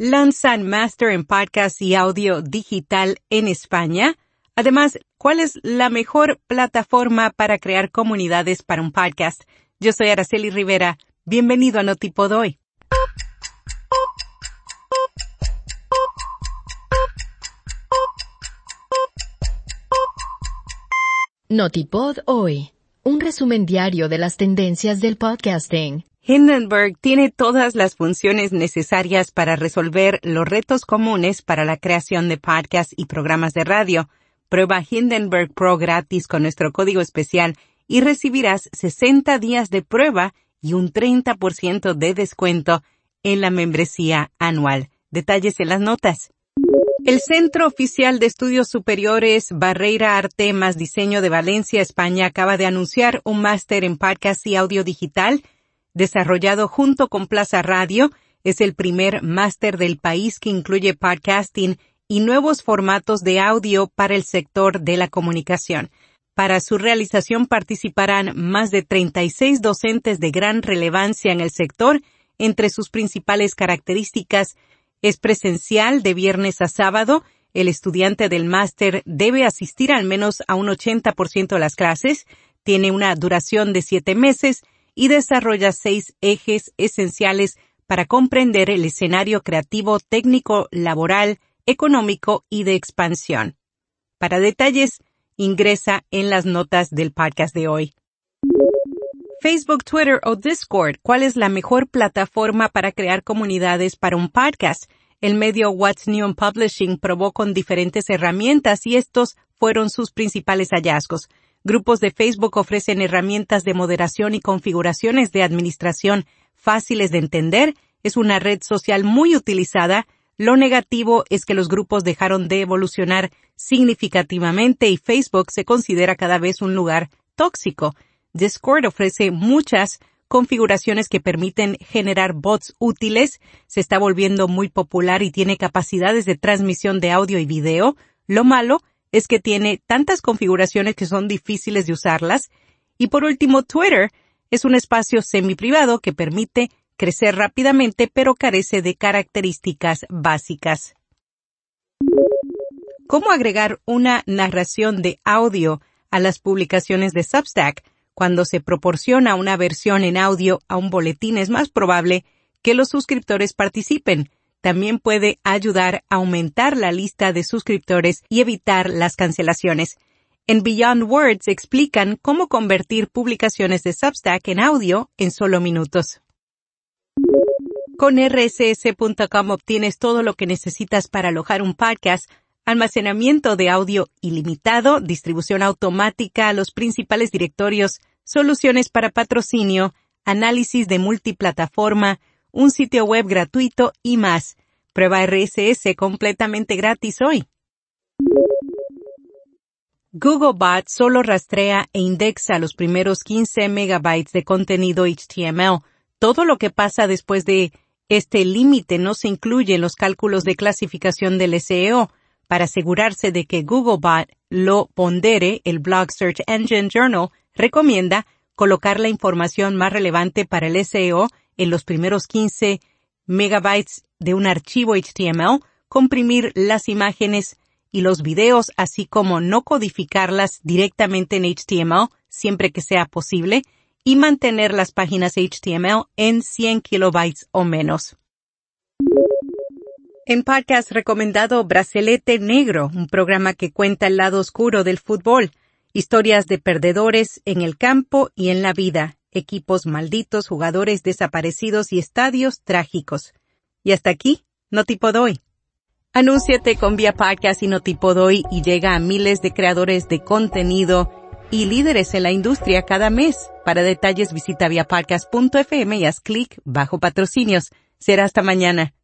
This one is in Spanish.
lanzan Master en Podcast y Audio Digital en España. Además, ¿cuál es la mejor plataforma para crear comunidades para un podcast? Yo soy Araceli Rivera. Bienvenido a Notipod hoy. Notipod hoy. Un resumen diario de las tendencias del podcasting. Hindenburg tiene todas las funciones necesarias para resolver los retos comunes para la creación de podcasts y programas de radio. Prueba Hindenburg Pro gratis con nuestro código especial y recibirás 60 días de prueba y un 30% de descuento en la membresía anual. Detalles en las notas. El Centro Oficial de Estudios Superiores Barreira Arte más Diseño de Valencia, España, acaba de anunciar un máster en podcast y audio digital desarrollado junto con Plaza Radio, es el primer máster del país que incluye podcasting y nuevos formatos de audio para el sector de la comunicación. Para su realización participarán más de 36 docentes de gran relevancia en el sector. Entre sus principales características es presencial de viernes a sábado. El estudiante del máster debe asistir al menos a un 80% de las clases. Tiene una duración de siete meses y desarrolla seis ejes esenciales para comprender el escenario creativo, técnico, laboral, económico y de expansión. Para detalles, ingresa en las notas del podcast de hoy. Facebook, Twitter o Discord, ¿cuál es la mejor plataforma para crear comunidades para un podcast? El medio What's New in Publishing probó con diferentes herramientas y estos fueron sus principales hallazgos. Grupos de Facebook ofrecen herramientas de moderación y configuraciones de administración fáciles de entender. Es una red social muy utilizada. Lo negativo es que los grupos dejaron de evolucionar significativamente y Facebook se considera cada vez un lugar tóxico. Discord ofrece muchas configuraciones que permiten generar bots útiles, se está volviendo muy popular y tiene capacidades de transmisión de audio y video. Lo malo es que tiene tantas configuraciones que son difíciles de usarlas. Y por último, Twitter es un espacio semi-privado que permite crecer rápidamente pero carece de características básicas. ¿Cómo agregar una narración de audio a las publicaciones de Substack? Cuando se proporciona una versión en audio a un boletín es más probable que los suscriptores participen, también puede ayudar a aumentar la lista de suscriptores y evitar las cancelaciones. En Beyond Words explican cómo convertir publicaciones de Substack en audio en solo minutos. Con rss.com obtienes todo lo que necesitas para alojar un podcast, almacenamiento de audio ilimitado, distribución automática a los principales directorios, soluciones para patrocinio, análisis de multiplataforma, un sitio web gratuito y más. Prueba RSS completamente gratis hoy. Googlebot solo rastrea e indexa los primeros 15 megabytes de contenido HTML. Todo lo que pasa después de este límite no se incluye en los cálculos de clasificación del SEO. Para asegurarse de que Googlebot lo pondere, el Blog Search Engine Journal recomienda colocar la información más relevante para el SEO en los primeros 15 megabytes de un archivo HTML, comprimir las imágenes y los videos, así como no codificarlas directamente en HTML siempre que sea posible, y mantener las páginas HTML en 100 kilobytes o menos. En podcast recomendado Bracelete Negro, un programa que cuenta el lado oscuro del fútbol, historias de perdedores en el campo y en la vida, equipos malditos, jugadores desaparecidos y estadios trágicos. Y hasta aquí, no tipo doy. Anúnciate con Vía Podcast y no tipo doy y llega a miles de creadores de contenido y líderes en la industria cada mes. Para detalles visita viapodcast.fm y haz clic bajo patrocinios. Será hasta mañana.